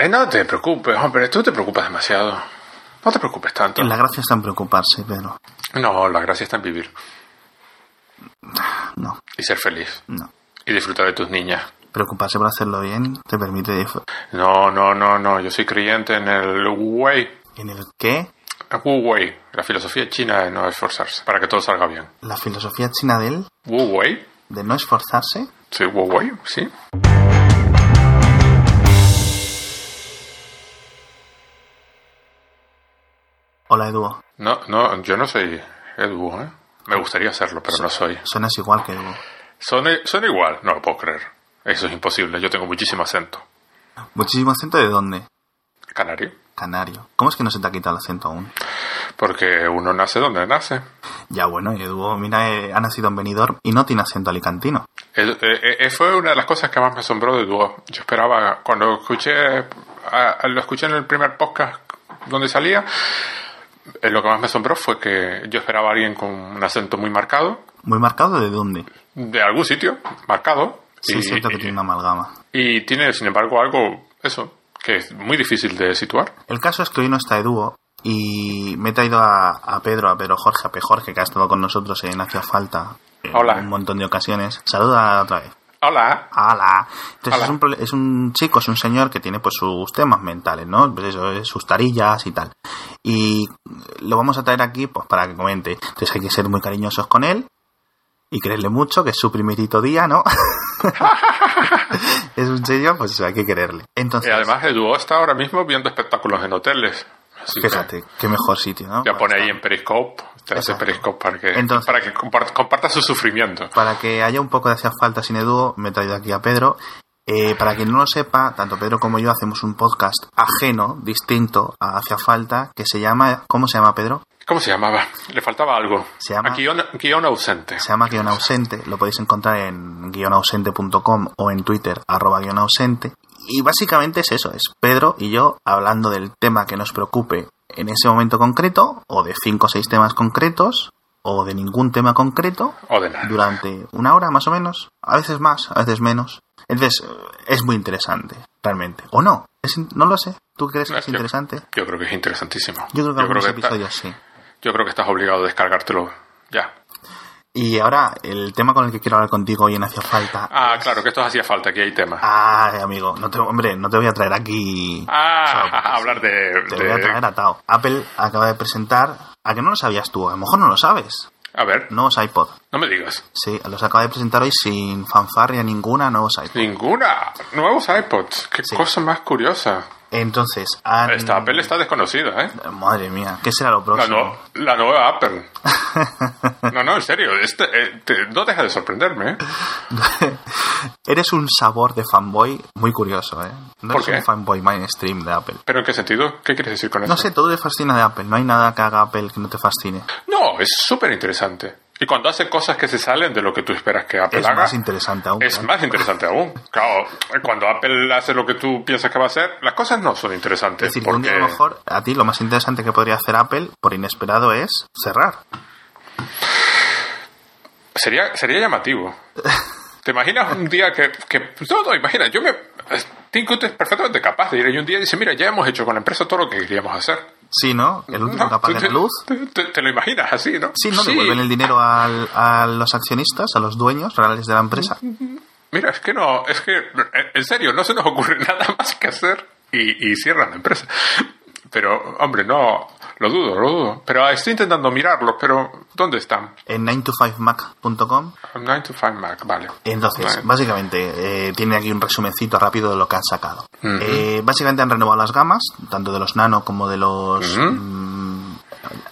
Eh, no te preocupes, hombre, tú te preocupas demasiado. No te preocupes tanto. La gracia está en preocuparse, pero No, la gracia está en vivir no, y ser feliz no. y disfrutar de tus niñas. Preocuparse por hacerlo bien te permite... dif- No, no, no, no. Yo soy creyente en el Wu Wei. ¿En el qué? Wu Wei, la filosofía china de no esforzarse para que todo salga bien. ¿La filosofía china de él? Wu Wei, ¿De no esforzarse? sí, Wu Wei, sí. Hola, Edu. No, no, yo no soy Edu, ¿eh? Me gustaría serlo, pero no soy. Suenas igual que Edu. Son, son igual, no lo puedo creer. Eso es imposible, yo tengo muchísimo acento. Muchísimo acento de dónde? Canario. Canario. ¿Cómo es que no se te ha quitado el acento aún? Porque uno nace donde nace. Ya bueno, y Edu, mira, eh, ha nacido en Benidorm y no tiene acento alicantino. Eh, eh, eh, fue una de las cosas que más me asombró de Duo. Yo esperaba, cuando escuché, a- lo escuché en el primer podcast donde salía, lo que más me asombró fue que yo esperaba a alguien con un acento muy marcado, ¿Muy marcado de dónde? de algún sitio, marcado. Sí, y, es cierto que tiene una amalgama. y tiene, sin embargo, algo, eso, que es muy difícil de situar. El caso es que hoy no está Edu y me he traído a, a Pedro, a Pedro Jorge, a P. Jorge, que ha estado con nosotros en Hacia Falta en Hola. un montón de ocasiones. Saluda otra vez. Hola. ¡Hala! Entonces Hola. Es, un, es un chico, es un señor que tiene pues sus temas mentales, ¿no? Pues eso, es sus tarillas y tal. Y lo vamos a traer aquí pues para que comente. Entonces hay que ser muy cariñosos con él y quererle mucho, que es su primerito día, ¿no? es un señor, pues eso, hay que quererle. Entonces, Y además, Edu está ahora mismo viendo espectáculos en hoteles. Fíjate, qué mejor sitio, ¿no? ya pone ahí en Periscope, te hace. Periscope para que, Entonces- para que compar- comparta su sufrimiento. Para que haya un poco de hacia falta sin Edu, me he traído aquí a Pedro. Eh, para quien no lo sepa, tanto Pedro como yo hacemos un podcast ajeno, distinto a Hacia Falta, que se llama... ¿Cómo se llama, Pedro? ¿Cómo se llamaba? Le faltaba algo. Se llama- Ah, guion, guion ausente. Se llama Guión Ausente. Lo podéis encontrar en guionausente.com o en Twitter, arroba guion ausente. Y básicamente es eso, es Pedro y yo hablando del tema que nos preocupe en ese momento concreto, o de cinco o seis temas concretos, o de ningún tema concreto, O de nada. durante una hora más o menos, a veces más, a veces menos. Entonces, es muy interesante, realmente. ¿O no? Es no lo sé. ¿Tú crees que No, es yo- interesante? Yo creo que es interesantísimo. Yo creo que algunos está- episodios sí. yo creo que estás obligado a descargártelo ya. Y ahora, el tema con el que quiero hablar contigo hoy en Hacia Falta. Ah, claro, que esto hacía falta, aquí hay tema. Ah, amigo, no te, hombre, no te voy a traer aquí. Ah, a hablar de... Te de- voy a traer atado. Apple acaba de presentar. ¿A que no lo sabías tú? A lo mejor no lo sabes. A ver, Nuevos iPod. no me digas. Sí, los acaba de presentar hoy sin fanfarria ninguna, nuevos iPod. Ninguna. Nuevos iPods. Qué Sí. cosa más curiosa. Entonces, han... Esta Apple está desconocida, ¿eh? Madre mía, ¿qué será lo La, próximo? no- la nueva Apple. No, no, en serio. Este, eh, te- no deja de sorprenderme, ¿eh? Eres un sabor de fanboy muy curioso, ¿eh? No ¿Por eres qué? un fanboy mainstream de Apple. ¿Pero en qué sentido? ¿Qué quieres decir con eso? No sé, todo te fascina de Apple. No hay nada que haga Apple que no te fascine. No, es súper interesante. Y cuando hace cosas que se salen de lo que tú esperas que Apple Es haga, más interesante aún. es más interesante aún. Claro, cuando Apple hace lo que tú piensas que va a hacer, las cosas no son Es interesantes. decir, que un porque... día a lo mejor a ti lo más interesante que podría hacer Apple, por inesperado, es cerrar. Sería, sería llamativo. ¿Te imaginas un día que... que no, no, imagina, yo me... Tim Cook es perfectamente capaz de ir ahí un día y dice, mira, ya hemos hecho con la empresa todo lo que queríamos hacer. Sí, ¿no? El último No, la te- luz. Te, te- te lo imaginas así, ¿no? Sí, ¿no? Devuelven el dinero al- a los accionistas, a los dueños reales de la empresa. Mira, es que no, es que, en serio, no se nos ocurre nada más que hacer y, y cierran la empresa. Pero, hombre, no, lo dudo, lo dudo. Pero estoy intentando mirarlo, pero ¿dónde están? En 9to5mac.com. 9 to 5 Mac, vale. Entonces, Vale. básicamente, eh, tiene aquí un resumencito rápido de lo que han sacado. Eh, básicamente han renovado las gamas, tanto de los Nano como de los mm,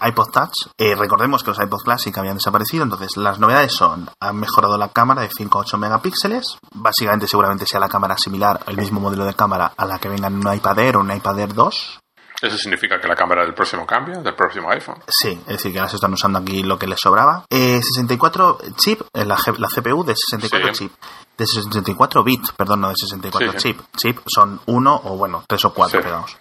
iPod Touch. Eh, recordemos que los iPod Classic habían desaparecido, entonces las novedades son, han mejorado la cámara de 5 a 8 megapíxeles, básicamente seguramente sea la cámara similar, el mismo modelo de cámara a la que venga en un iPad Air o un iPad Air 2. ¿Eso significa que la cámara del próximo cambia, del próximo iPhone? Sí, es decir, que ahora se están usando aquí lo que les sobraba. Eh, 64 chip, eh, la, la CPU de 64 Sí. chip. De 64 bits, perdón, no de 64 Sí, sí. chip. Chip son uno o bueno, tres o cuatro, pegados.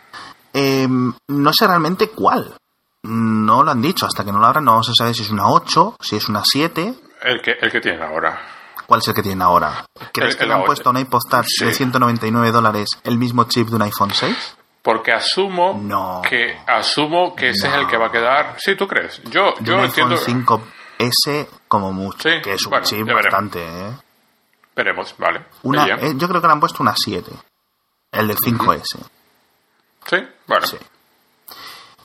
Eh, no sé realmente cuál. No lo han dicho, hasta que no lo abran no vamos a saber si es una 8, si es una 7. El que, el que tienen ahora. ¿Cuál es el que tienen ahora? ¿Crees El- que le han A8. puesto a un iPod Touch de 199 dólares el mismo chip de un iPhone 6? Porque asumo No. que asumo que ese es el que va a quedar. Sí, ¿tú crees? Yo, De yo un entiendo. iPhone 5S como mucho, Sí, que es un bueno, chip bastante, ¿eh? Veremos, vale. Una, eh, yo creo que le han puesto una 7. El del 5S. Sí, bueno. Sí.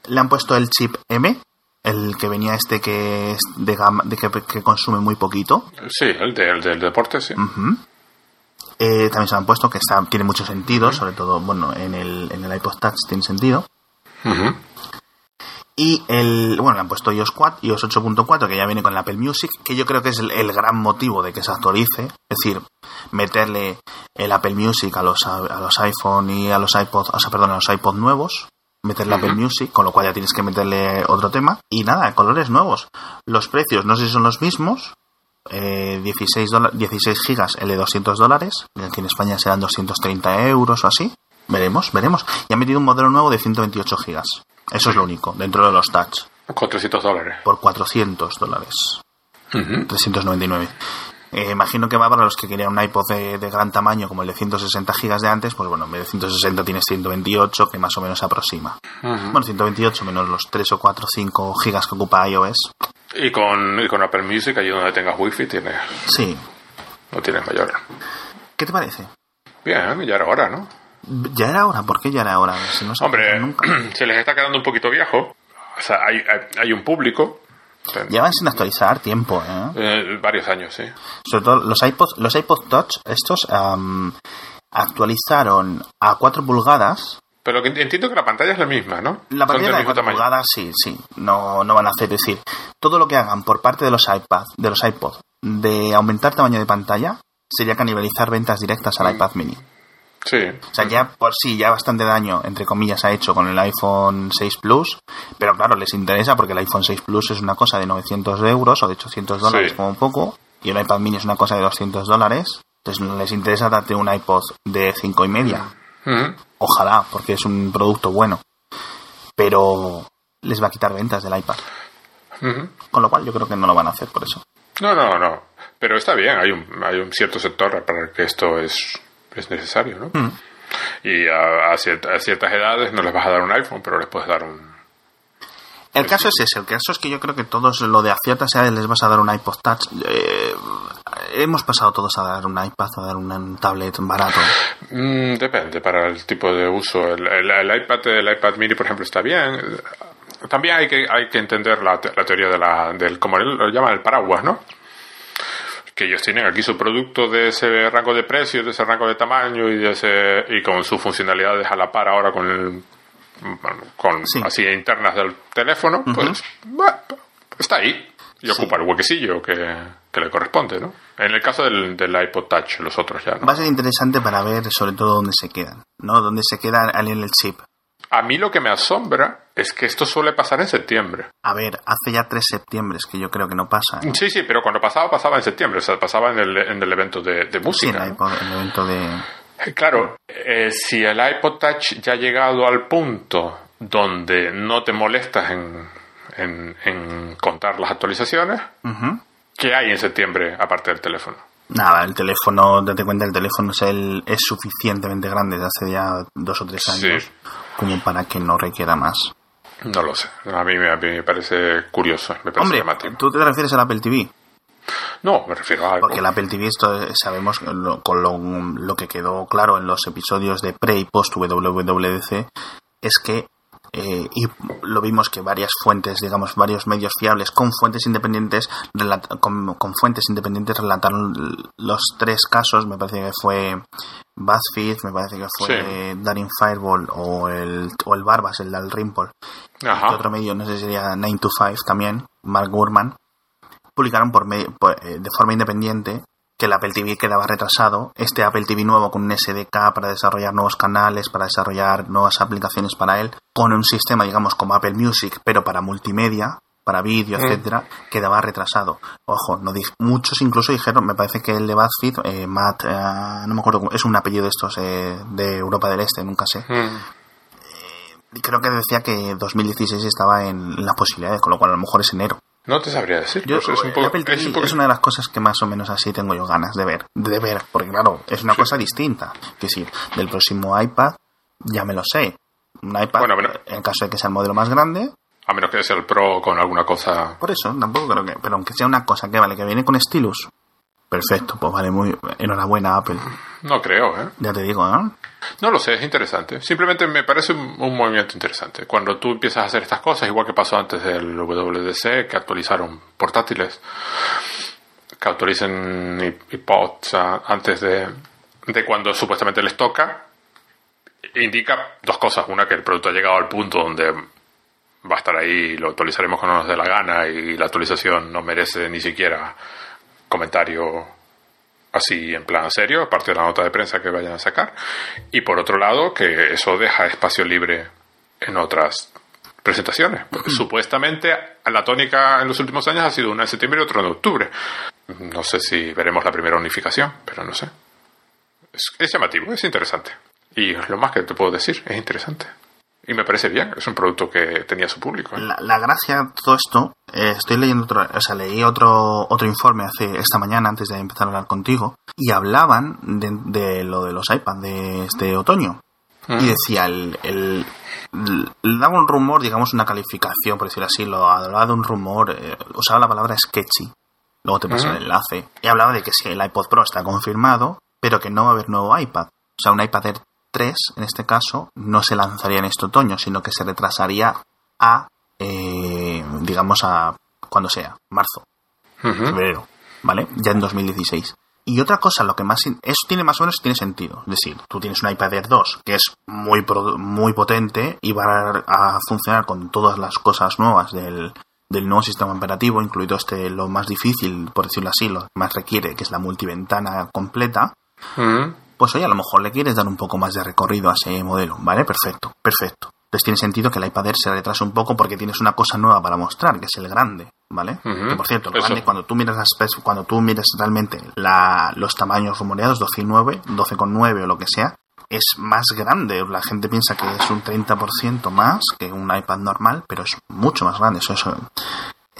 Le han puesto el chip M, el que venía este que es de gama, de que, que consume muy poquito. Sí, el, de- el del deporte, sí. Ujú. Eh, también se han puesto que está, tiene mucho sentido, sobre todo, bueno, en el, en el iPod Touch tiene sentido. Ujú. Y el, bueno, le han puesto iOS 4, iOS 8.4, que ya viene con el Apple Music, que yo creo que es el, el gran motivo de que se actualice. Es decir, meterle el Apple Music a los, a, a los iPhone y a los iPod, o sea, perdón, a los iPod nuevos. Meterle Apple Music, con lo cual ya tienes que meterle otro tema. Y nada, colores nuevos. Los precios no sé si son los mismos. Eh, 16, dola- 16 gigas, el de 200 dólares. Aquí en España serán 230 euros o así. Veremos, veremos. Y han metido un modelo nuevo de 128 gigas. Eso es lo único, dentro de los touch. Con 300 dólares. Por 400 dólares. Ujú. 399. Eh, imagino que va para los que querían un iPod de, de gran tamaño como el de 160 gigas de antes, pues bueno, en vez de 160 tienes 128, que más o menos se aproxima. Ujú. Bueno, 128 menos los 3 o 4 o 5 gigas que ocupa iOS. Y con, y con Apple Music, allí donde tengas wifi, tienes, Sí. no tienes mayor. ¿Qué te parece? Bien, ya era hora, ¿no? Ya era hora, ¿por qué ya era hora? Si no se Hombre, nunca. se les está quedando un poquito viejo. O sea, hay, hay, hay un público. Llevan sin actualizar tiempo, ¿eh? Eh, varios años, sí. Sobre todo los iPods, los iPod Touch, estos am, actualizaron a 4 pulgadas. Pero que entiendo que la pantalla es la misma, ¿no? La pantalla de mismo 4 tamaño. pulgadas, sí, sí, no, no van a hacer. Es decir, todo lo que hagan por parte de los iPad, de los iPod, de aumentar tamaño de pantalla, sería canibalizar ventas directas al iPad mini. Sí. O sea, ya por sí, ya bastante daño, entre comillas, ha hecho con el iPhone 6 Plus, pero claro, les interesa porque el iPhone 6 Plus es una cosa de 900 euros o de 800 dólares Sí. como un poco, y el iPad mini es una cosa de 200 dólares, entonces les interesa darte un iPod de 5 y media. Ujú. Ojalá, porque es un producto bueno, pero les va a quitar ventas del iPad. Con lo cual yo creo que no lo van a hacer por eso. No, no, no. Pero está bien, hay un, hay un cierto sector para el que esto es, es necesario, ¿no? Mm. Y a, a ciert- a ciertas edades no les vas a dar un iPhone, pero les puedes dar un... El caso es ese, el caso es que yo creo que todos lo de a ciertas edades les vas a dar un iPod Touch. eh, hemos pasado todos a dar un iPad, a dar un tablet barato. Mm, depende para el tipo de uso. El, el- el iPad, el iPad mini, por ejemplo, está bien. También hay que, hay que entender la, te- la teoría de la, del, como lo llaman, el paraguas, ¿no? Que ellos tienen aquí su producto de ese rango de precio, de ese rango de tamaño y de ese y con sus funcionalidades a la par ahora con el con Sí. así internas del teléfono, pues bueno, está ahí y ocupa el huequecillo que, que le corresponde, ¿no? En el caso del, del iPod Touch, los otros ya, ¿no? Va a ser interesante para ver sobre todo dónde se quedan, ¿no? Dónde se queda en el chip. A mí lo que me asombra es que esto suele pasar en septiembre. A ver, hace ya tres septiembre que yo creo que no pasa. ¿no? Sí, sí, pero cuando pasaba, pasaba en septiembre, o sea, pasaba en el, en el evento de, de Sí, en música. el, ¿no? iPod- el evento de... Claro, eh, si el iPod Touch ya ha llegado al punto donde no te molestas en, en, en contar las actualizaciones, Ujú. ¿Qué hay en septiembre aparte del teléfono? Nada, el teléfono, date cuenta, el teléfono es, el, es suficientemente grande desde hace ya dos o tres Sí. años como para que no requiera más. No lo sé. A mí, me- a mí me parece curioso, me parece Hombre, llamativo. ¿tú te refieres al Apple TV? No, me refiero a algo. Porque el Apple TV, esto eh, sabemos, lo- con lo, lo que quedó claro en los episodios de pre y post WWDC, es que, eh, y lo vimos que varias fuentes, digamos, varios medios fiables con fuentes independientes, con, con fuentes independientes relataron los tres casos, me parece que fue BuzzFeed, me parece que fue Daring Fireball o el, o el Barbas, el y Ajá. otro medio, no sé si sería 9 to 5 también, Mark Gurman, publicaron por medio- por, eh, de forma independiente que el Apple TV quedaba retrasado. Este Apple TV nuevo con un SDK para desarrollar nuevos canales, para desarrollar nuevas aplicaciones para él, con un sistema, digamos, como Apple Music, pero para multimedia, para vídeo, Mm. etcétera, quedaba retrasado. Ojo, no muchos incluso dijeron, me parece que el de BuzzFeed, eh, Matt, eh, no me acuerdo, cómo- es un apellido de estos eh, de Europa del Este, nunca sé. Mm. Y creo que decía que 2016 estaba en las posibilidades, con lo cual a lo mejor es enero. No te sabría decir. Yo, es, un poco- Apple TV es un es, una de las cosas que más o menos así tengo yo ganas de ver. De ver, porque claro, es una cosa distinta. Que decir, del próximo iPad ya me lo sé. Un iPad, Bueno, pero- en caso de que sea el modelo más grande, A menos que sea el Pro con alguna cosa. por eso tampoco creo que. Pero aunque sea una cosa que vale, que viene con stylus, perfecto, pues vale, muy. Enhorabuena, Apple. No creo, ¿eh? Ya te digo, ¿no? No lo sé, es interesante. Simplemente me parece un, un movimiento interesante. Cuando tú empiezas a hacer estas cosas, igual que pasó antes del WDC, que actualizaron portátiles, que actualicen iPods antes de, de cuando supuestamente les toca, indica dos cosas. Una, que el producto ha llegado al punto donde va a estar ahí, lo actualizaremos cuando nos dé la gana y la actualización no merece ni siquiera comentario así en plan serio, aparte de la nota de prensa que vayan a sacar. Y por otro lado, que eso deja espacio libre en otras presentaciones. Porque supuestamente la tónica en los últimos años ha sido una en septiembre y otra en octubre. No sé si veremos la primera unificación, pero no sé. Es, es llamativo, es interesante. Y es lo más que te puedo decir, es interesante. Y me parece bien, es un producto que tenía su público. ¿eh? La, la gracia de todo esto, eh, estoy leyendo otro, o sea, leí otro, otro informe hace esta mañana antes de empezar a hablar contigo y hablaban de, de lo de los iPads de este otoño. Y decía, el, el, el- daba un rumor, digamos una calificación, por decirlo así, lo hablaba de un rumor, eh, usaba la palabra sketchy. Luego te paso Ujú. el enlace. Y hablaba de que sí, el iPod Pro está confirmado, pero que no va a haber nuevo iPad. O sea, un iPad Air 3, en este caso, no se lanzaría en este otoño, sino que se retrasaría a, eh, digamos, a cuando sea, marzo, Ujú. febrero, ¿vale? Ya en 2016. Y otra cosa, lo que más... Eso tiene más o menos tiene sentido. Es decir, tú tienes un iPad Air 2 que es muy, pro- muy potente y va a, funcionar con todas las cosas nuevas del, del nuevo sistema operativo, incluido este, lo más difícil, por decirlo así, lo que más requiere, que es la multiventana completa. Pues oye, a lo mejor le quieres dar un poco más de recorrido a ese modelo, ¿vale? Perfecto, perfecto. Entonces tiene sentido que el iPad Air se retrase un poco porque tienes una cosa nueva para mostrar, que es el grande, ¿vale? Que por cierto, el eso. grande, cuando tú miras las cuando tú miras realmente la, los tamaños rumoreados, 12 y 9, 12,9 o lo que sea, es más grande. La gente piensa que es un 30% más que un iPad normal, pero es mucho más grande. Eso, eso.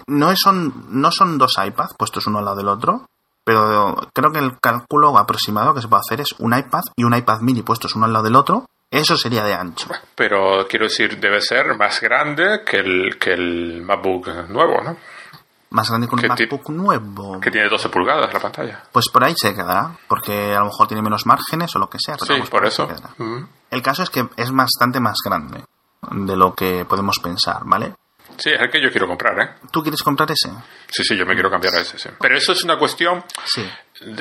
No, es- son, no son dos iPads puestos uno al lado del otro, pero creo que el cálculo aproximado que se puede hacer es un iPad y un iPad mini puestos uno al lado del otro. Eso sería de ancho. Pero quiero decir, debe ser más grande que el, que el MacBook nuevo, ¿no? Más grande que un ¿Qué ti- MacBook nuevo. Que tiene 12 pulgadas la pantalla. Pues por ahí se quedará, porque a lo mejor tiene menos márgenes o lo que sea. Sí, por eso. Ujú. El caso es que es bastante más grande de lo que podemos pensar, ¿vale? Sí, es el que yo quiero comprar, ¿eh? ¿Tú quieres comprar ese? Sí, sí, yo me quiero cambiar a ese, sí. Pero eso es una cuestión... Sí.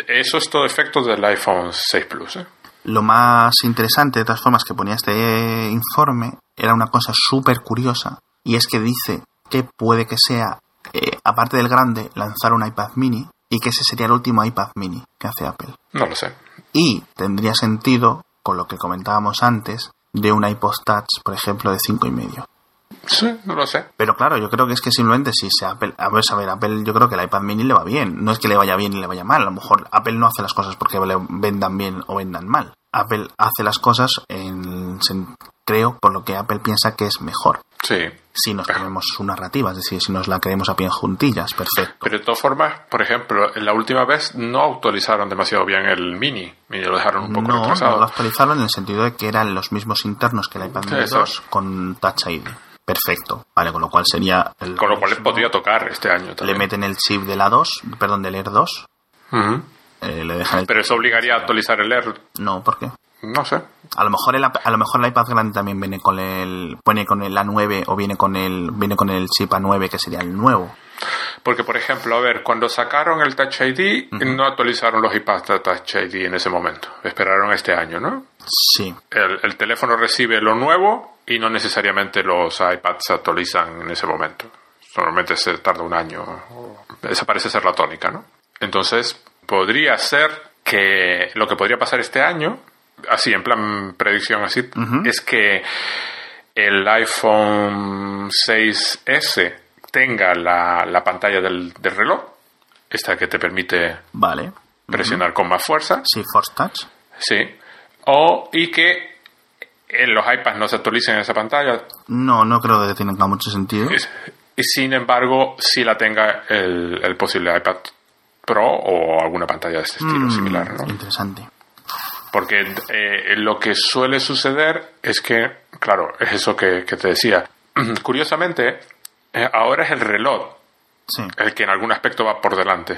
Eso es todo efecto del iPhone 6 Plus, ¿eh? Lo más interesante, de todas formas, que ponía este informe era una cosa súper curiosa, y es que dice que puede que sea, eh, aparte del grande, lanzar un iPad mini, y que ese sería el último iPad mini que hace Apple. No lo sé. Y tendría sentido, con lo que comentábamos antes, de un iPod Touch, por ejemplo, de cinco y medio. Sí, no lo sé. Pero claro, yo creo que es que simplemente si se Apple, a ver, a ver, Apple, yo creo que el iPad mini le va bien. No es que le vaya bien y le vaya mal. A lo mejor Apple no hace las cosas porque le vendan bien o vendan mal. Apple hace las cosas en, creo, por lo que Apple piensa que es mejor. Sí. Si nos comemos su narrativa, es decir, si nos la creemos a pie juntillas, perfecto. Pero de todas formas, por ejemplo, la última vez no actualizaron demasiado bien el Mini. Y lo dejaron un poco No, no retrasado. lo actualizaron en el sentido de que eran los mismos internos que el iPad mini Eso. 2 con Touch ID. Perfecto. Vale, con lo cual sería el Con lo cual podría tocar este año Le también. meten el chip de la 2, perdón, del Air 2. Ujú. eh, le dejan el Pero eso obligaría a actualizar el Air. No, ¿por qué? No sé. A lo mejor el, a lo mejor el iPad grande también viene con el pone con el A9 o viene con el viene con el chip A9 que sería el nuevo. Porque, por ejemplo, a ver, cuando sacaron el Touch ID, no actualizaron los iPads de Touch ID en ese momento. Esperaron este año, ¿no? Sí. El, el teléfono recibe lo nuevo y no necesariamente los iPads se actualizan en ese momento. Normalmente se tarda un año. Esa parece ser la tónica, ¿no? Entonces, podría ser que lo que podría pasar este año, así en plan predicción así, es que el iPhone 6S tenga la, la pantalla del, del reloj, esta que te permite Vale. presionar con más fuerza, Sí, Force Touch. Sí. O, y que en los iPads no se actualicen en esa pantalla. No, no creo que tenga mucho sentido. Y sin embargo sí la tenga el, el posible iPad Pro o alguna pantalla de este estilo Mm, similar, ¿no? Interesante. Porque eh, lo que suele suceder es que, claro, es eso que, que te decía. Curiosamente, eh, ahora es el reloj Sí, el que en algún aspecto va por delante.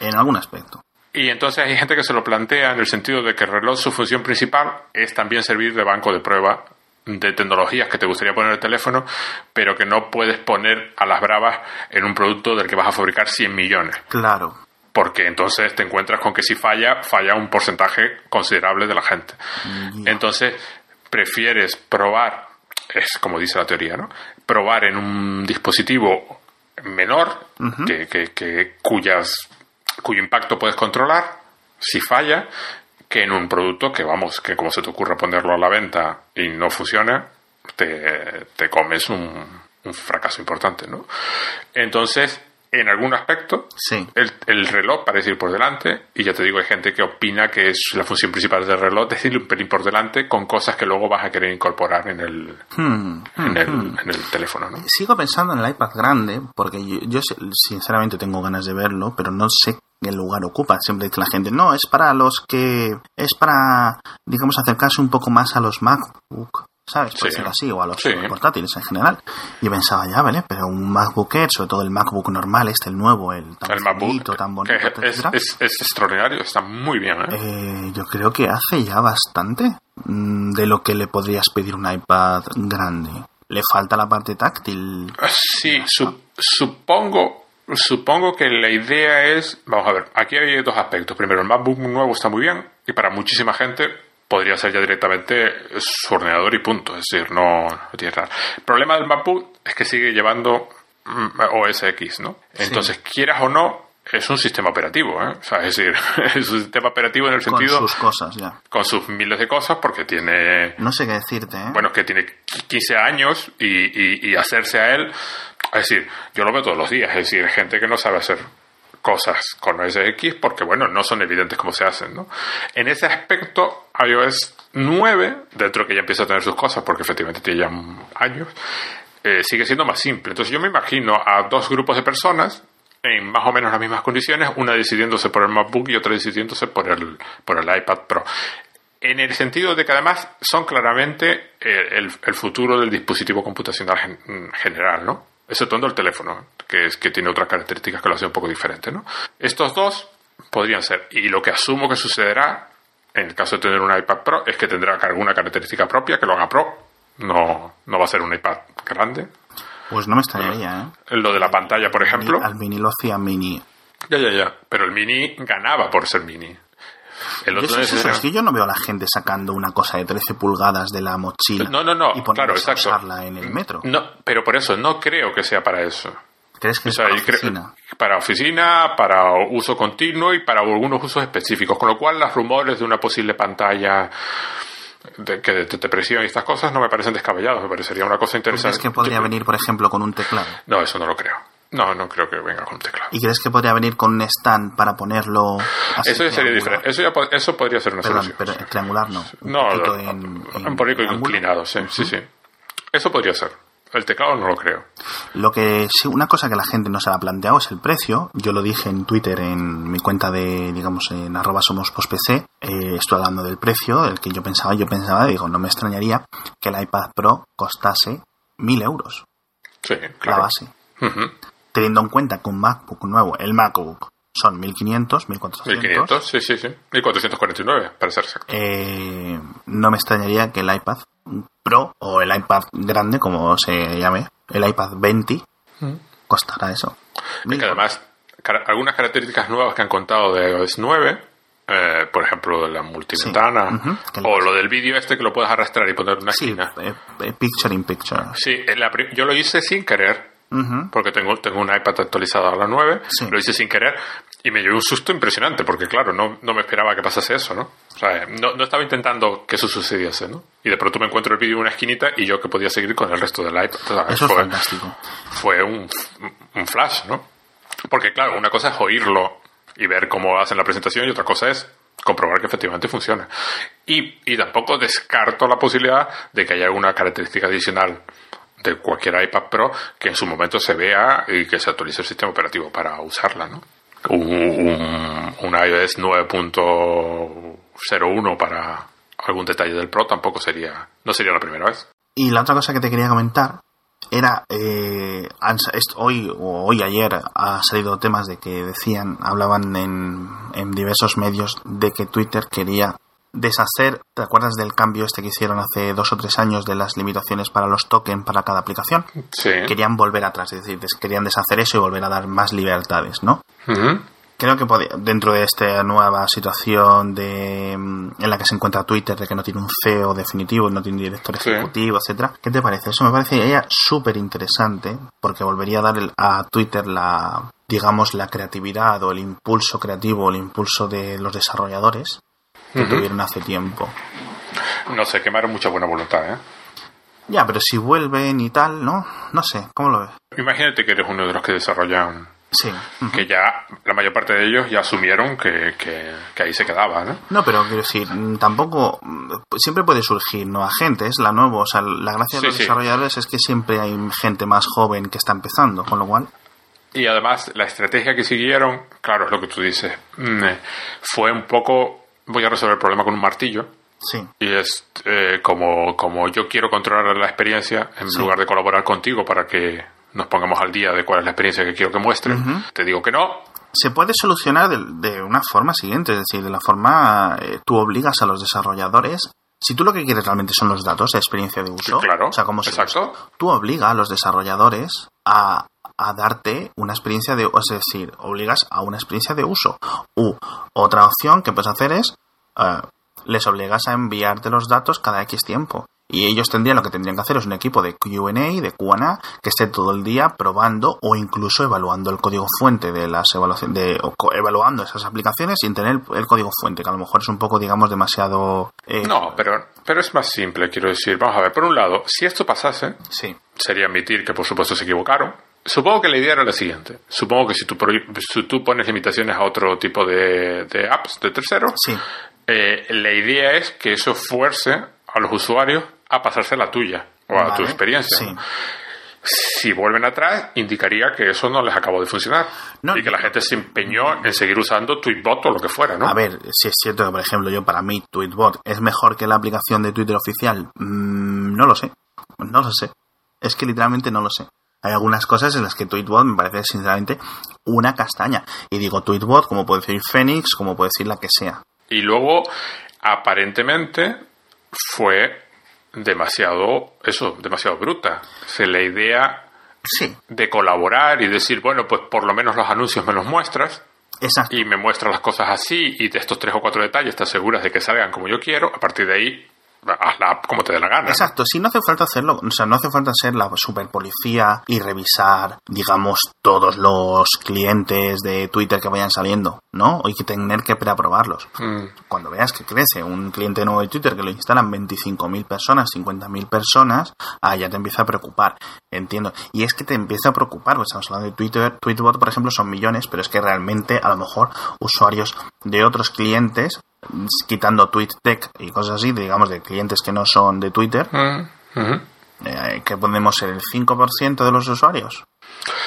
en algún aspecto. Y entonces hay gente que se lo plantea en el sentido de que el reloj, su función principal es también servir de banco de prueba de tecnologías que te gustaría poner en el teléfono, pero que no puedes poner a las bravas en un producto del que vas a fabricar 100 millones. Claro. Porque entonces te encuentras con que si falla, falla un porcentaje considerable de la gente. Ya. Entonces, prefieres probar, es como dice la teoría, ¿no? Probar en un dispositivo menor, que, que- que- cuyas, cuyo impacto puedes controlar, si falla, que en un producto que, vamos, que como se te ocurra ponerlo a la venta y no funciona, te, te comes un, un fracaso importante, ¿no? Entonces, en algún aspecto, Sí. el, el reloj parece ir por delante y ya te digo, hay gente que opina que es la función principal del reloj es ir un pelín por delante con cosas que luego vas a querer incorporar en el, Hmm, en el, en el teléfono, ¿no? Sigo pensando en el iPad grande, porque yo, yo sinceramente tengo ganas de verlo, pero no sé qué lugar ocupa. Siempre dice la gente, no, es para los que. Es para, digamos, acercarse un poco más a los MacBook. ¿Sabes? Por Sí. así, o a los Sí. portátiles en general. Y yo pensaba, ya, ¿vale? Pero un MacBook Air, sobre todo el MacBook normal, este, el nuevo, el tan El MacBook, finito, tan bonito, es, es- es extraordinario, está muy bien, ¿eh? eh, yo creo que hace ya bastante mm, de lo que le podrías pedir un iPad grande. Le falta la parte táctil. Sí, su- supongo, supongo que la idea es, vamos a ver, aquí hay dos aspectos. Primero, el MacBook nuevo está muy bien y para muchísima gente podría ser ya directamente su ordenador y punto. Es decir, no, no tiene nada. El problema del MacBook es que sigue llevando mm, OS X, ¿no? Entonces, quieras o no, es un sistema operativo, ¿eh? O sea, es decir, es un sistema operativo en el Con sentido sus cosas, ya. con sus miles de cosas porque tiene No sé qué decirte, ¿eh? bueno, que tiene 15 años y, y- y hacerse a él, es decir, yo lo veo todos los días, es decir, gente que no sabe hacer cosas con OS X porque, bueno, no son evidentes como se hacen, ¿no? En ese aspecto, iOS 9, dentro que ya empieza a tener sus cosas, porque efectivamente tiene ya años, eh, sigue siendo más simple. Entonces yo me imagino a dos grupos de personas en más o menos las mismas condiciones, una decidiéndose por el MacBook y otra decidiéndose por el, por el iPad Pro. En el sentido de que además son claramente eh, el, el futuro del dispositivo computacional gen- general, ¿no? Exceptuando el teléfono, que, es, que tiene otras características que lo hacen un poco diferente, ¿no? Estos dos podrían ser. Y lo que asumo que sucederá en el caso de tener un iPad Pro es que tendrá alguna característica propia que lo haga Pro. No, no va a ser un iPad grande. Pues no me extrañaría, ¿eh? Lo de la pantalla, por ejemplo. Al mini lo hacía mini. Ya, ya, ya. Pero el mini ganaba por ser mini. El Yo otro sé, es, eso, es que yo no veo a la gente sacando una cosa de 13 pulgadas de la mochila No, no, no, y claro, a usarla en el metro. No, pero por eso no creo que sea para eso. ¿Crees que O es sea, para yo creo- oficina? para oficina, para uso continuo y para algunos usos específicos. Con lo cual, los rumores de una posible pantalla de, que detecte presión y estas cosas no me parecen descabellados. Me parecería una cosa ¿Crees interesante. que podría venir, por ejemplo, con un teclado? No, eso no lo creo. No, no creo que venga con teclado. ¿Y crees que podría venir con un stand para ponerlo así Eso ya sería diferente. Eso, ya, eso podría ser una Perdón, solución. pero triangular no. Un no, poquito no, en, en un poquito inclinado, sí, sí, sí. Eso podría ser. El teclado no lo creo. Lo que sí, una cosa que la gente no se ha planteado es el precio. Yo lo dije en Twitter, en mi cuenta de, digamos, en arroba somos pospc. Eh, estoy hablando del precio, el que yo pensaba. Yo pensaba, digo, no me extrañaría que el iPad Pro costase mil euros, Sí, la claro. base. Ujú. Teniendo en cuenta que un MacBook nuevo, el MacBook, son 1500, 1400. 1500, sí, sí, sí. 1449, para ser exacto. Eh, no me extrañaría que el iPad Pro o el iPad grande, como se llame, el iPad 20, costará eso. Y que además, algunas características nuevas que han contado de iOS 9, eh, por ejemplo, la multiventana, o lo- del vídeo este que lo puedes arrastrar y poner en una Sí, esquina. eh, eh, picture in picture. Sí, en la pri- yo lo hice sin querer, Ujú. porque tengo, tengo un iPad actualizado a la 9, Sí. lo hice sin querer y me llevé un susto impresionante, porque claro, no, no me esperaba que pasase eso, ¿no? O sea, no, no estaba intentando que eso sucediese, ¿no? Y de pronto me encuentro el vídeo en una esquinita y yo que podía seguir con el resto del iPad. O sea, Eso es fue- fantástico. fue un, un flash, ¿no? Porque claro, una cosa es oírlo y ver cómo hacen la presentación y otra cosa es comprobar que efectivamente funciona. Y, y tampoco descarto la posibilidad de que haya alguna característica adicional de cualquier iPad Pro que en su momento se vea y que se actualice el sistema operativo para usarla, ¿no? Un, un, un iOS 9.01 para algún detalle del Pro tampoco sería, no sería la primera vez. Y la otra cosa que te quería comentar era eh, hoy o hoy ayer ha salido temas de que decían hablaban en, en diversos medios de que Twitter quería deshacer, ¿te acuerdas del cambio este que hicieron hace dos o tres años de las limitaciones para los tokens para cada aplicación? Sí. Querían volver atrás, es decir, querían deshacer eso y volver a dar más libertades, ¿no? Creo que dentro de esta nueva situación de, mm, en la que se encuentra Twitter, de que no tiene un CEO definitivo, no tiene un director ejecutivo, etcétera, ¿qué te parece? Eso me parece ella súper interesante porque volvería a dar a Twitter la, digamos, la creatividad o el impulso creativo, o el impulso de los desarrolladores que tuvieron hace tiempo. No sé, quemaron mucha buena voluntad, ¿eh? Ya, pero si vuelven y tal, ¿no? No sé, ¿cómo lo ves? Imagínate que eres uno de los que desarrollan Sí. Que ya la mayor parte de ellos ya asumieron que, que, ahí se quedaba, ¿no? No, pero quiero decir, tampoco. Siempre puede surgir nueva gente, es la nueva. O sea, la gracia de los desarrolladores es que siempre hay gente más joven que está empezando, con lo cual. Y además, la estrategia que siguieron, claro, es lo que tú dices, mm, fue un poco. Voy a resolver el problema con un martillo. Sí. Y es eh, como, como yo quiero controlar la experiencia en lugar de colaborar contigo para que nos pongamos al día de cuál es la experiencia que quiero que muestre. Te digo que no. Se puede solucionar de, una forma siguiente, es decir, de la forma eh, tú obligas a los desarrolladores si tú lo que quieres realmente son los datos de experiencia de uso, claro, o sea, como exacto. tú obligas a los desarrolladores a, a, darte una experiencia de, es decir, obligas a una experiencia de uso. U otra opción que puedes hacer es eh, les obligas a enviarte los datos cada X tiempo. Y ellos tendrían lo que tendrían que hacer es un equipo de QA, de QA, que esté todo el día probando o incluso evaluando el código fuente de las evaluaciones, de, evaluando esas aplicaciones sin tener el código fuente, que a lo mejor es un poco, digamos, demasiado. Eh, no, pero, pero es más simple, quiero decir. Vamos a ver, por un lado, si esto pasase, sí. sería admitir que por supuesto se equivocaron. Supongo que la idea era la siguiente. Supongo que si tú, si tú pones limitaciones a otro tipo de, de apps de terceros, sí. eh, la idea es que eso fuerce a los usuarios a pasarse la tuya o a tu experiencia. Si vuelven atrás, indicaría que eso no les acabó de funcionar y que la gente se empeñó en seguir usando Tweetbot o lo que fuera, ¿no? A ver, si es cierto que, por ejemplo, yo para mí Tweetbot es mejor que la aplicación de Twitter oficial, mm, no lo sé, no lo sé. Es que literalmente no lo sé. Hay algunas cosas en las que Tweetbot me parece sinceramente una castaña. Y digo Tweetbot como puede decir Phoenix, como puede decir la que sea. Y luego, aparentemente, fue demasiado, eso, demasiado bruta. O la idea sí. de colaborar y decir, bueno, pues por lo menos los anuncios me los muestras. Exacto. Y me muestras las cosas así y de estos tres o cuatro detalles te aseguras de que salgan como yo quiero. A partir de ahí hazla como te dé la gana. Exacto, si no hace falta hacerlo, o sea, no hace falta ser la super policía y revisar, digamos, todos los clientes de Twitter que vayan saliendo, ¿no? Hay que tener que preaprobarlos. Mm. Cuando veas que crece un cliente nuevo de Twitter que lo instalan 25.000 personas, 50.000 personas, ah, ya te empieza a preocupar. Entiendo. Y es que te empieza a preocupar, pues estamos hablando de Twitter, Tweetbot, por ejemplo, son millones, pero es que realmente, a lo mejor, usuarios de otros clientes quitando TweetTech y cosas así, digamos, de clientes que no son de Twitter, mm, eh, que podemos ser el 5% de los usuarios.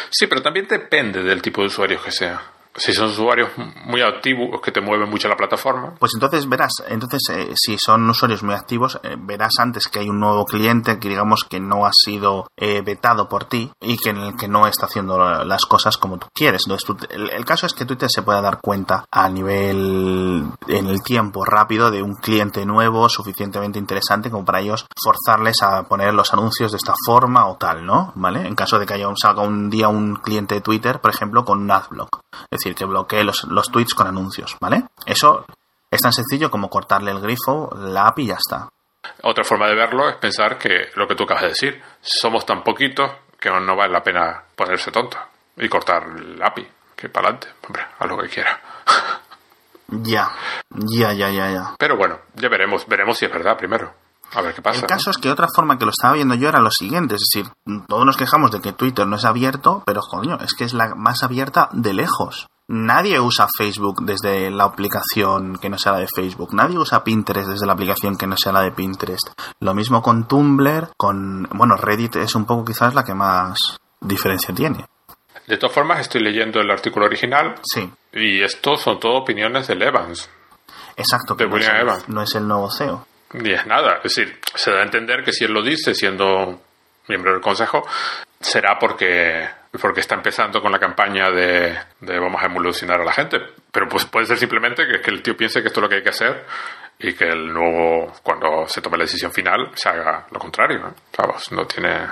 Sí, pero también depende del tipo de usuarios que sea si son usuarios muy activos que te mueven mucho la plataforma. Pues entonces verás, entonces eh, si son usuarios muy activos, eh, verás antes que hay un nuevo cliente que digamos que no ha sido eh, vetado por ti y que en el que no está haciendo las cosas como tú quieres. Entonces, el, caso es que Twitter se pueda dar cuenta a nivel en el tiempo rápido de un cliente nuevo suficientemente interesante como para ellos forzarles a poner los anuncios de esta forma o tal, ¿no? ¿Vale? En caso de que haya salga un día un cliente de Twitter, por ejemplo, con un adblock decir, que bloquee los, los tweets con anuncios, ¿vale? Eso es tan sencillo como cortarle el grifo, la API y ya está. Otra forma de verlo es pensar que lo que tú acabas de decir, somos tan poquitos que no vale la pena ponerse tonto y cortar la API. Que para adelante, hombre, haz lo que quiera. Ya, ya, ya, ya, ya. Pero bueno, ya veremos, veremos si es verdad primero. A ver qué pasa. El caso es que otra forma que lo estaba viendo yo era lo siguiente, es decir, todos nos quejamos de que Twitter no es abierto, pero coño, es que es la más abierta de lejos Nadie usa Facebook desde la aplicación que no sea la de Facebook. Nadie usa Pinterest desde la aplicación que no sea la de Pinterest. Lo mismo con Tumblr, con... Bueno, Reddit es un poco quizás la que más diferencia tiene. De todas formas, estoy leyendo el artículo original. Sí. Y esto son todo opiniones del Evans. Exacto. De no, es William Evans. no es el nuevo CEO. Ni es nada. Es decir, se da a entender que si él lo dice siendo miembro del consejo, será porque, porque está empezando con la campaña de, de vamos a evolucionar a la gente. Pero pues puede ser simplemente que, que el tío piense que esto es lo que hay que hacer y que el nuevo, cuando se tome la decisión final, se haga lo contrario. Vamos, no tiene...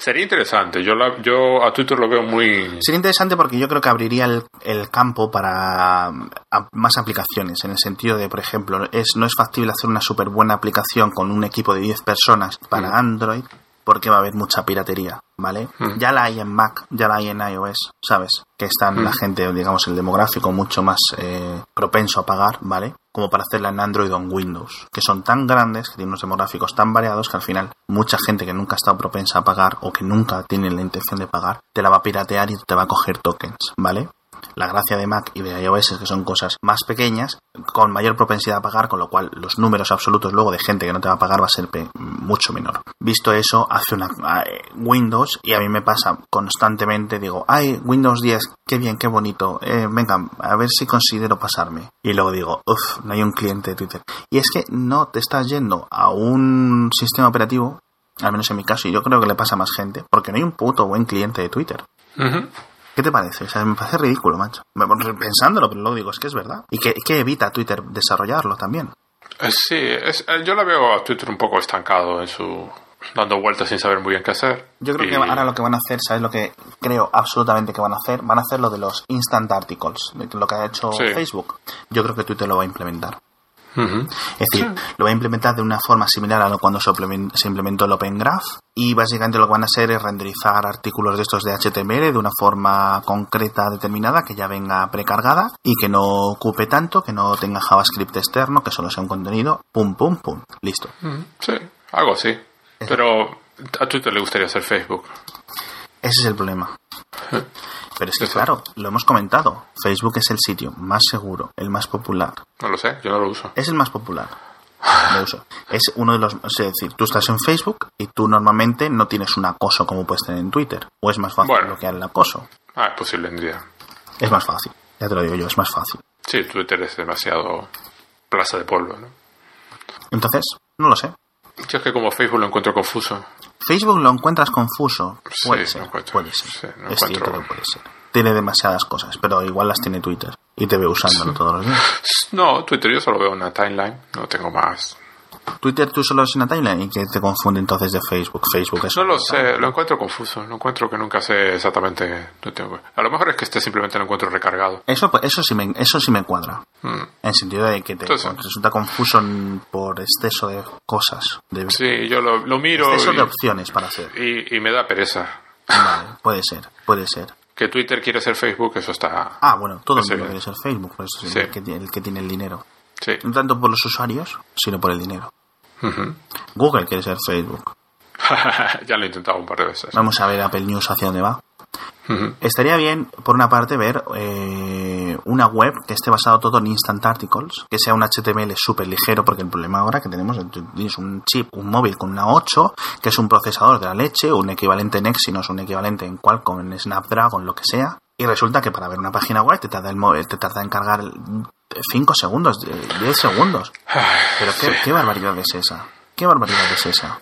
Sería interesante. Yo, la- yo a Twitter lo veo muy... Sería interesante porque yo creo que abriría el, el campo para um, a- más aplicaciones, en el sentido de, por ejemplo, es, no es factible hacer una súper buena aplicación con un equipo de 10 personas para Android porque va a haber mucha piratería, ¿vale? Ya la hay en Mac, ya la hay en iOS, ¿sabes? Que están la gente, digamos, el demográfico mucho más eh, propenso a pagar, ¿vale? Como para hacerla en Android o en Windows, que son tan grandes, que tienen unos demográficos tan variados que al final mucha gente que nunca ha estado propensa a pagar o que nunca tiene la intención de pagar, te la va a piratear y te va a coger tokens, ¿vale? La gracia de Mac y de iOS es que son cosas más pequeñas, con mayor propensidad a pagar, con lo cual los números absolutos luego de gente que no te va a pagar va a ser mucho menor. Visto eso, hace una eh, Windows y a mí me pasa constantemente, digo, ay, Windows 10, qué bien, qué bonito, eh, venga, a ver si considero pasarme. Y luego digo, uff, no hay un cliente de Twitter. Y es que no te estás yendo a un sistema operativo, al menos en mi caso, y yo creo que le pasa a más gente, porque no hay un puto buen cliente de Twitter. ¿Qué te parece? O sea, me parece ridículo, macho. Pensándolo, pero luego digo, es que es verdad. Y que, que evita Twitter desarrollarlo también. Eh, Sí, es, eh, yo la veo a Twitter un poco estancado en su... dando vueltas sin saber muy bien qué hacer. Yo creo Y- que ahora lo que van a hacer, ¿sabes lo que creo absolutamente que van a hacer? Van a hacer lo de los instant articles, lo que ha hecho Sí. Facebook. Yo creo que Twitter lo va a implementar. Es decir, lo va a implementar de una forma similar a lo cuando se implemen- se implementó el Open Graph y básicamente lo que van a hacer es renderizar artículos de estos de HTML de una forma concreta determinada que ya venga precargada y que no ocupe tanto, que no tenga JavaScript externo, que solo sea un contenido, pum, pum, pum, listo. Sí, algo así. Pero a Twitter le gustaría hacer Facebook. Ese es el problema. Pero es que Eso. claro, lo hemos comentado, Facebook es el sitio más seguro, el más popular. No lo sé, yo no lo uso. Es el más popular. Lo uso. Es uno de los. Es decir, tú estás en Facebook y tú normalmente no tienes un acoso como puedes tener en Twitter. O es más fácil Bueno. bloquear el acoso. Ah, es posible en día. Es más fácil. Ya te lo digo yo, es más fácil. Sí, Twitter es demasiado plaza de polvo, ¿no? Entonces, no lo sé. Yo es que como Facebook lo encuentro confuso. Facebook lo encuentras confuso. Puede ser. Puede ser. Sí, lo es cierto que puede ser. Tiene demasiadas cosas, pero igual las tiene Twitter. Y te ve usándolo todos los días. No, Twitter yo solo veo una timeline, no tengo más. Twitter tú solo es una timeline y que te confunde entonces de Facebook. Facebook es No lo sé, lo encuentro confuso, lo encuentro que nunca sé exactamente. No tengo... A lo mejor es que este simplemente lo encuentro recargado. Eso, pues, eso, sí me, eso sí me cuadra. Mm. En el sentido de que te Entonces- resulta confuso por exceso de cosas. De, Sí, yo lo, lo miro exceso de y, opciones para hacer. y- y me da pereza. Vale, puede ser, puede ser. Que Twitter quiere ser Facebook, eso está... Ah, bueno, todo el mundo quiere ser Facebook, por eso es Sí. el, que, tiene- el que tiene el dinero. Sí. No tanto por los usuarios, sino por el dinero. Google quiere ser Facebook. ya lo he intentado un par de veces. Vamos a ver Apple News hacia dónde va. Estaría bien, por una parte, ver eh, una web que esté basado todo en instant articles, que sea un HTML súper ligero, porque el problema ahora que tenemos es un chip, un móvil con una 8, que es un procesador de la leche, un equivalente en Exynos, un equivalente en Qualcomm, en Snapdragon, lo que sea, y resulta que para ver una página web te tarda el te tarda en cargar 5 segundos, 10 segundos. Pero qué, Sí. qué barbaridad es esa. ¿Qué barbaridad es esa?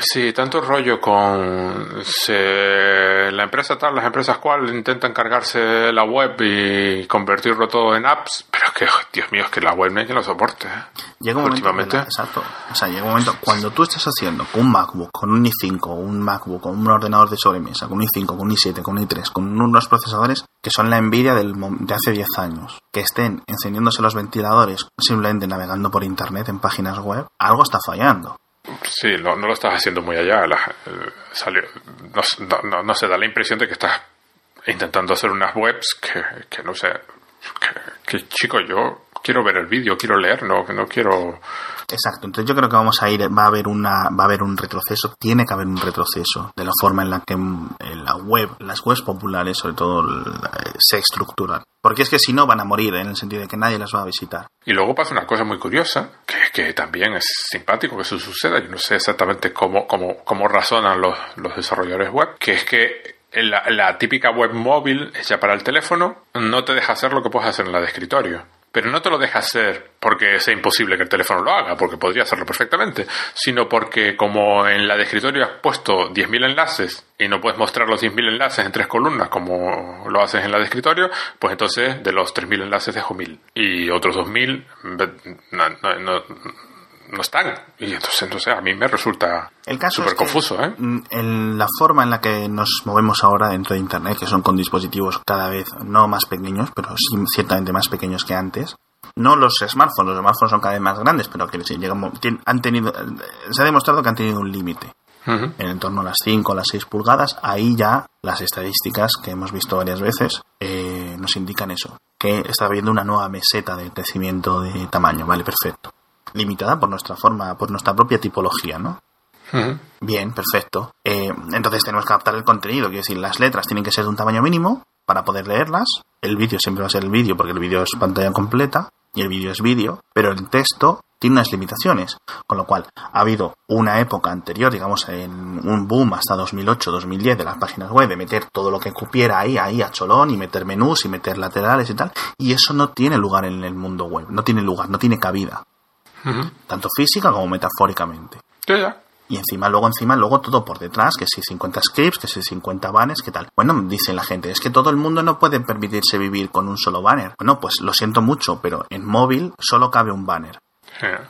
Sí, tanto rollo con se- la empresa tal, las empresas cual intentan cargarse la web y convertirlo todo en apps, pero que, Dios mío, es que la web no hay que lo soporte. ¿eh? Llega un momento, Últimamente. exacto, o sea, llega un momento, cuando tú estás haciendo con un MacBook, con un i5, un MacBook, con un ordenador de sobremesa, con un i5, con un i7, con un i3, con unos procesadores que son la envidia del, de hace 10 años, que estén encendiéndose los ventiladores simplemente navegando por internet en páginas web, algo está fallando. Sí, no, no lo estás haciendo muy allá. eh, salió, no, sé, da la impresión de que estás intentando hacer unas webs que, que no sé. Que, chico, yo quiero ver el vídeo, quiero leer, no, no quiero... Exacto, entonces yo creo que vamos a ir, va a haber una, va a haber un retroceso, tiene que haber un retroceso de la forma en la que en la web, las webs populares sobre todo se estructuran. Porque es que si no van a morir en el sentido de que nadie las va a visitar. Y luego pasa una cosa muy curiosa, que, que también es simpático que eso suceda, yo no sé exactamente cómo, cómo, cómo razonan los, los desarrolladores web, que es que la, la, típica web móvil hecha para el teléfono no te deja hacer lo que puedes hacer en la de escritorio pero no te lo deja hacer porque sea imposible que el teléfono lo haga, porque podría hacerlo perfectamente, sino porque como en la de escritorio has puesto 10.000 enlaces y no puedes mostrar los 10.000 enlaces en tres columnas como lo haces en la de escritorio, pues entonces de los 3.000 enlaces dejo 1.000 y otros 2.000 no, no, no, no están. Y entonces, entonces a mí me resulta súper confuso. ¿eh? Mm, en la forma en la que nos movemos ahora dentro de Internet, que son con dispositivos cada vez no más pequeños, pero sí ciertamente más pequeños que antes, no los smartphones, los smartphones son cada vez más grandes, pero que llegamos, han tenido, se ha demostrado que han tenido un límite. En torno a las 5 o las 6 pulgadas, ahí ya las estadísticas que hemos visto varias veces eh, nos indican eso, que está habiendo una nueva meseta de crecimiento de tamaño, vale, perfecto limitada por nuestra forma, por nuestra propia tipología, ¿no? Bien, perfecto. Eh, entonces tenemos que adaptar el contenido, quiero decir, las letras tienen que ser de un tamaño mínimo para poder leerlas. El vídeo siempre va a ser el vídeo porque el vídeo es pantalla completa y el vídeo es vídeo, pero el texto tiene unas limitaciones, con lo cual ha habido una época anterior, digamos, en un boom hasta 2008-2010 de las páginas web, de meter todo lo que cupiera ahí, ahí a cholón y meter menús y meter laterales y tal, y eso no tiene lugar en el mundo web, no tiene lugar, no tiene cabida tanto física como metafóricamente. Y encima, luego, encima, luego todo por detrás, que si 50 scripts, que si 50 banners, ¿qué tal? Bueno, dice la gente, es que todo el mundo no puede permitirse vivir con un solo banner. Bueno, pues lo siento mucho, pero en móvil solo cabe un banner.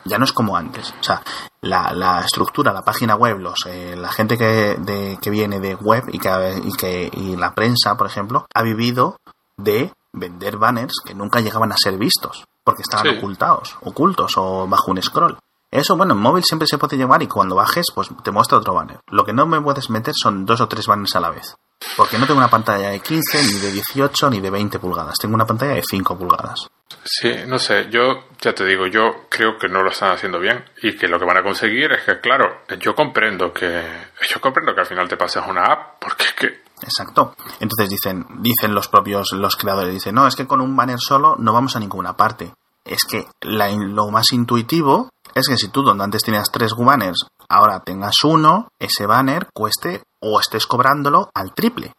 Ya no es como antes. O sea, la, estructura, la página web, los, eh, la gente que, que viene de web y que, y que y la prensa, por ejemplo, ha vivido de vender banners que nunca llegaban a ser vistos porque estaban ocultados, ocultos o bajo un scroll. Eso, bueno, en móvil siempre se puede llevar y cuando bajes, pues te muestra otro banner. Lo que no me puedes meter son dos o tres banners a la vez. Porque no tengo una pantalla de 15, ni de 18, ni de 20 pulgadas. Tengo una pantalla de 5 pulgadas. Sí, no sé, yo ya te digo, yo creo que no lo están haciendo bien y que lo que van a conseguir es que, claro, yo comprendo que yo comprendo que al final te pases una app porque es que Exacto. Entonces dicen, dicen los propios los creadores, dicen, no, es que con un banner solo no vamos a ninguna parte. Es que lo más intuitivo es que si tú donde antes tenías tres banners, ahora tengas uno, ese banner cueste o estés cobrándolo al triple.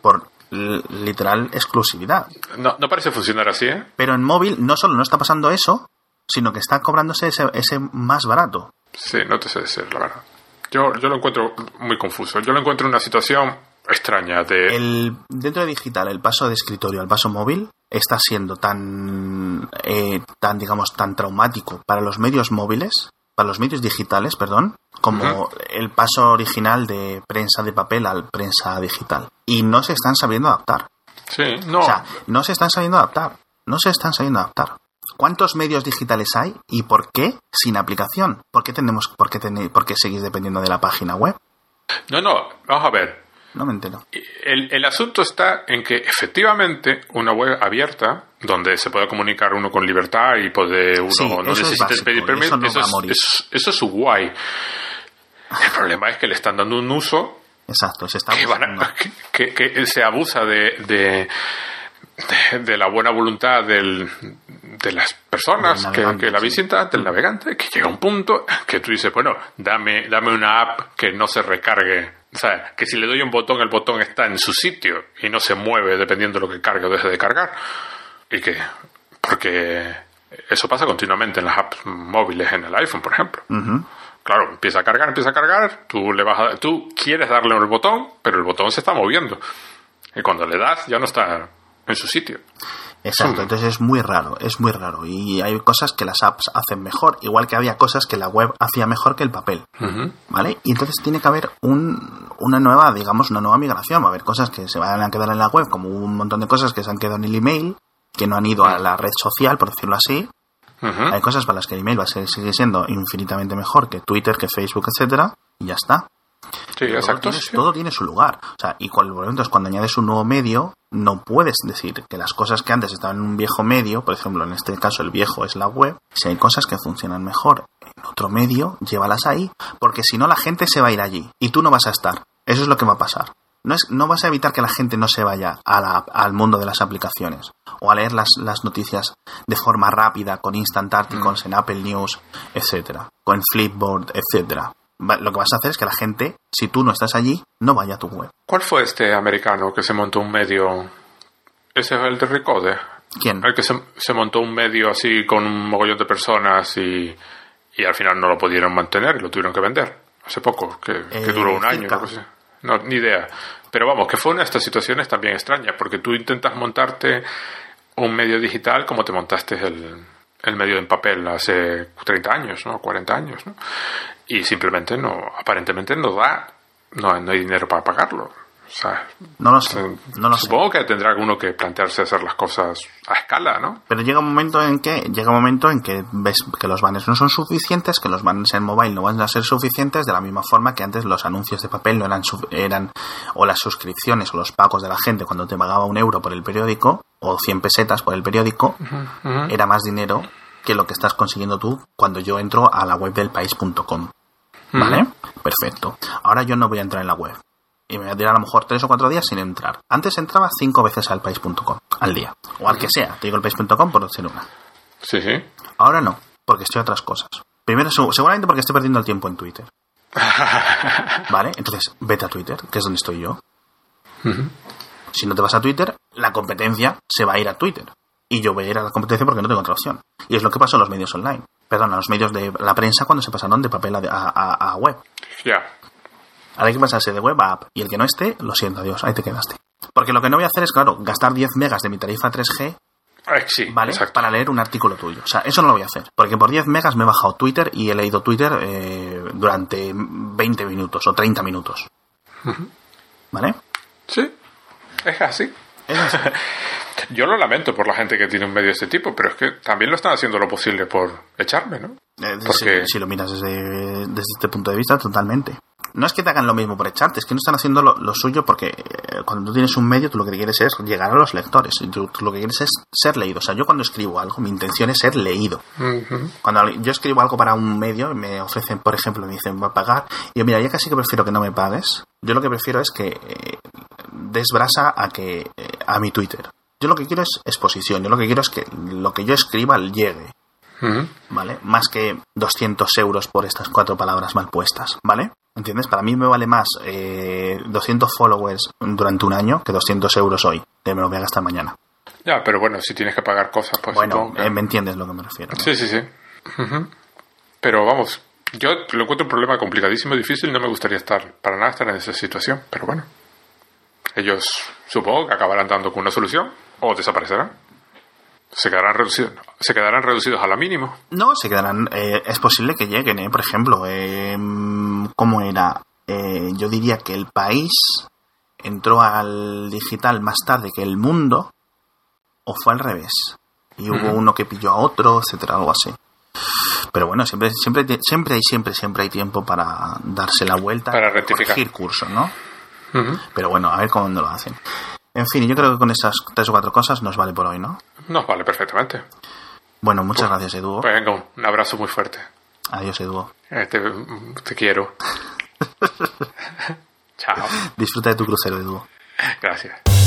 Por literal exclusividad. No, no parece funcionar así, ¿eh? Pero en móvil no solo no está pasando eso, sino que está cobrándose ese, ese más barato. Sí, no te sé decir, la verdad. Yo, yo lo encuentro muy confuso. Yo lo encuentro en una situación extraña de... El, dentro de digital, el paso de escritorio al paso móvil está siendo tan, eh, tan, digamos, tan traumático para los medios móviles, para los medios digitales, perdón, como el paso original de prensa de papel al prensa digital. Y no se están sabiendo adaptar. Sí, no. O sea, no se están sabiendo adaptar. No se están sabiendo adaptar. ¿Cuántos medios digitales hay y por qué sin aplicación? ¿Por qué tenemos, por qué, por qué seguís dependiendo de la página web? No, no, vamos a ver. No me entero. El, el, asunto está en que efectivamente una web abierta, donde se puede comunicar uno con libertad y puede uno no necesita pedir permiso, eso, es, eso, es guay. El problema es que le están dando un uso Exacto, se está que, que, se abusa de, de, de, la buena voluntad del, de las personas que, que, la visitan, del navegante, que llega un punto que tú dices, bueno, dame, dame una app que no se recargue o sea, que si le doy un botón, el botón está en su sitio y no se mueve dependiendo de lo que cargue o deje de cargar. Y que, porque eso pasa continuamente en las apps móviles en el iPhone, por ejemplo. Claro, empieza a cargar, empieza a cargar, tú, le vas a, tú quieres darle el botón, pero el botón se está moviendo. Y cuando le das ya no está en su sitio. Exacto, entonces es muy raro, es muy raro. Y hay cosas que las apps hacen mejor, igual que había cosas que la web hacía mejor que el papel. ¿Vale? Y entonces tiene que haber un, una nueva, digamos, una nueva migración. Va a haber cosas que se van a quedar en la web, como un montón de cosas que se han quedado en el email, que no han ido a la red social, por decirlo así. Hay cosas para las que el email va a seguir siendo infinitamente mejor que Twitter, que Facebook, etcétera, y ya está. Sí, Todo exacto. tiene- sí. Todo tiene su lugar. O sea, y cuando, entonces, cuando añades un nuevo medio, no puedes decir que las cosas que antes estaban en un viejo medio, por ejemplo, en este caso el viejo es la web, si hay cosas que funcionan mejor en otro medio, llévalas ahí, porque si no la gente se va a ir allí y tú no vas a estar. Eso es lo que va a pasar. No, es, no vas a evitar que la gente no se vaya a la- al mundo de las aplicaciones o a leer las, las noticias de forma rápida con instant articles en Apple News, etcétera, con Flipboard, etcétera. Lo que vas a hacer es que la gente, si tú no estás allí, no vaya a tu web. ¿Cuál fue este americano que se montó un medio? Ese es el de Recode. ¿Quién? El que se, se montó un medio así con un mogollón de personas y, y al final no lo pudieron mantener y lo tuvieron que vender. Hace poco, que, que Eh, duró un año. Así. No, ni idea. Pero vamos, que fue una de estas situaciones también extrañas, porque tú intentas montarte un medio digital como te montaste el, el medio en papel hace 30 años, ¿no? 40 años, ¿no? Y simplemente no, aparentemente no da, no, no hay dinero para pagarlo. O sea, No lo sé, no lo sé. supongo que tendrá alguno que plantearse hacer las cosas a escala, ¿no? Pero llega un momento en que llega un momento en que ves que los banners no son suficientes, que los banners en mobile no van a ser suficientes de la misma forma que antes los anuncios de papel no eran eran o las suscripciones o los pagos de la gente cuando te pagaba un euro por el periódico o 100 pesetas por el periódico era más dinero que lo que estás consiguiendo tú cuando yo entro a la web del país.com. ¿Vale? Perfecto. Ahora yo no voy a entrar en la web. Y me voy a tirar a lo mejor tres o cuatro días sin entrar. Antes entraba cinco veces al país.com al día. O al que sea. Te digo el país.com por ser una. Sí, sí. Ahora no, porque estoy a otras cosas. Primero, seg- seguramente porque estoy perdiendo el tiempo en Twitter. ¿Vale? Entonces, vete a Twitter, que es donde estoy yo. Si no te vas a Twitter, la competencia se va a ir a Twitter. Y yo voy a ir a la competencia porque no tengo otra opción. Y es lo que pasó en los medios online. Perdón, a los medios de la prensa cuando se pasaron de papel a, a- a- a web. Ya. Ahora hay que pasarse de web a app. Y el que no esté, lo siento, adiós, ahí te quedaste. Porque lo que no voy a hacer es, claro, gastar 10 megas de mi tarifa 3G Eh, sí, ¿vale? exacto. Para leer un artículo tuyo. O sea, eso no lo voy a hacer. Porque por 10 megas me he bajado Twitter y he leído Twitter eh, durante 20 minutos o 30 minutos. ¿Vale? Sí, es así. Yo lo lamento por la gente que tiene un medio de este tipo, pero es que también lo están haciendo lo posible por echarme, ¿no? Eh, si, Porque- si lo miras desde, desde este punto de vista, totalmente. No es que te hagan lo mismo por echarte, es que no están haciendo lo, lo suyo porque eh, cuando tú tienes un medio, tú lo que quieres es llegar a los lectores. Y tú, tú lo que quieres es ser leído. O sea, yo cuando escribo algo, mi intención es ser leído. Cuando yo escribo algo para un medio, me ofrecen, por ejemplo, me dicen, va a pagar. Y yo, mira, ya casi que prefiero que no me pagues. Yo lo que prefiero es que eh, des brasa a, que, eh, a mi Twitter. Yo lo que quiero es exposición. Yo lo que quiero es que lo que yo escriba llegue. ¿Vale? Más que 200 euros por estas cuatro palabras mal puestas. ¿Vale? ¿Entiendes? Para mí me vale más eh, 200 followers durante un año que 200 euros hoy. Que me lo voy a gastar mañana. Ya, pero bueno, si tienes que pagar cosas, pues bueno, que- eh, me entiendes lo que me refiero. ¿no? Sí, sí, sí. Pero vamos, yo lo encuentro un problema complicadísimo, difícil, no me gustaría estar, para nada estar en esa situación, pero bueno. Ellos supongo que acabarán dando con una solución o desaparecerán. Se quedarán reducidos, se quedarán reducidos a la mínimo. No, se quedarán. eh, es posible que lleguen, ¿eh? Por ejemplo, eh, ¿cómo era? Eh, yo diría que el país entró al digital más tarde que el mundo, o fue al revés. Y hubo uno que pilló a otro, etcétera, algo así. Pero bueno, siempre, siempre, siempre hay, siempre, siempre hay tiempo para darse la vuelta Para y rectificar. corregir curso, ¿no? Pero bueno, a ver cómo lo hacen. En fin, yo creo que con esas tres o cuatro cosas nos vale por hoy, ¿no? Nos vale perfectamente. Bueno, muchas gracias, Edu. Pues venga, un abrazo muy fuerte. Adiós, Edu. Eh, Te, te quiero. Chao. Disfruta de tu crucero, Edu. Gracias.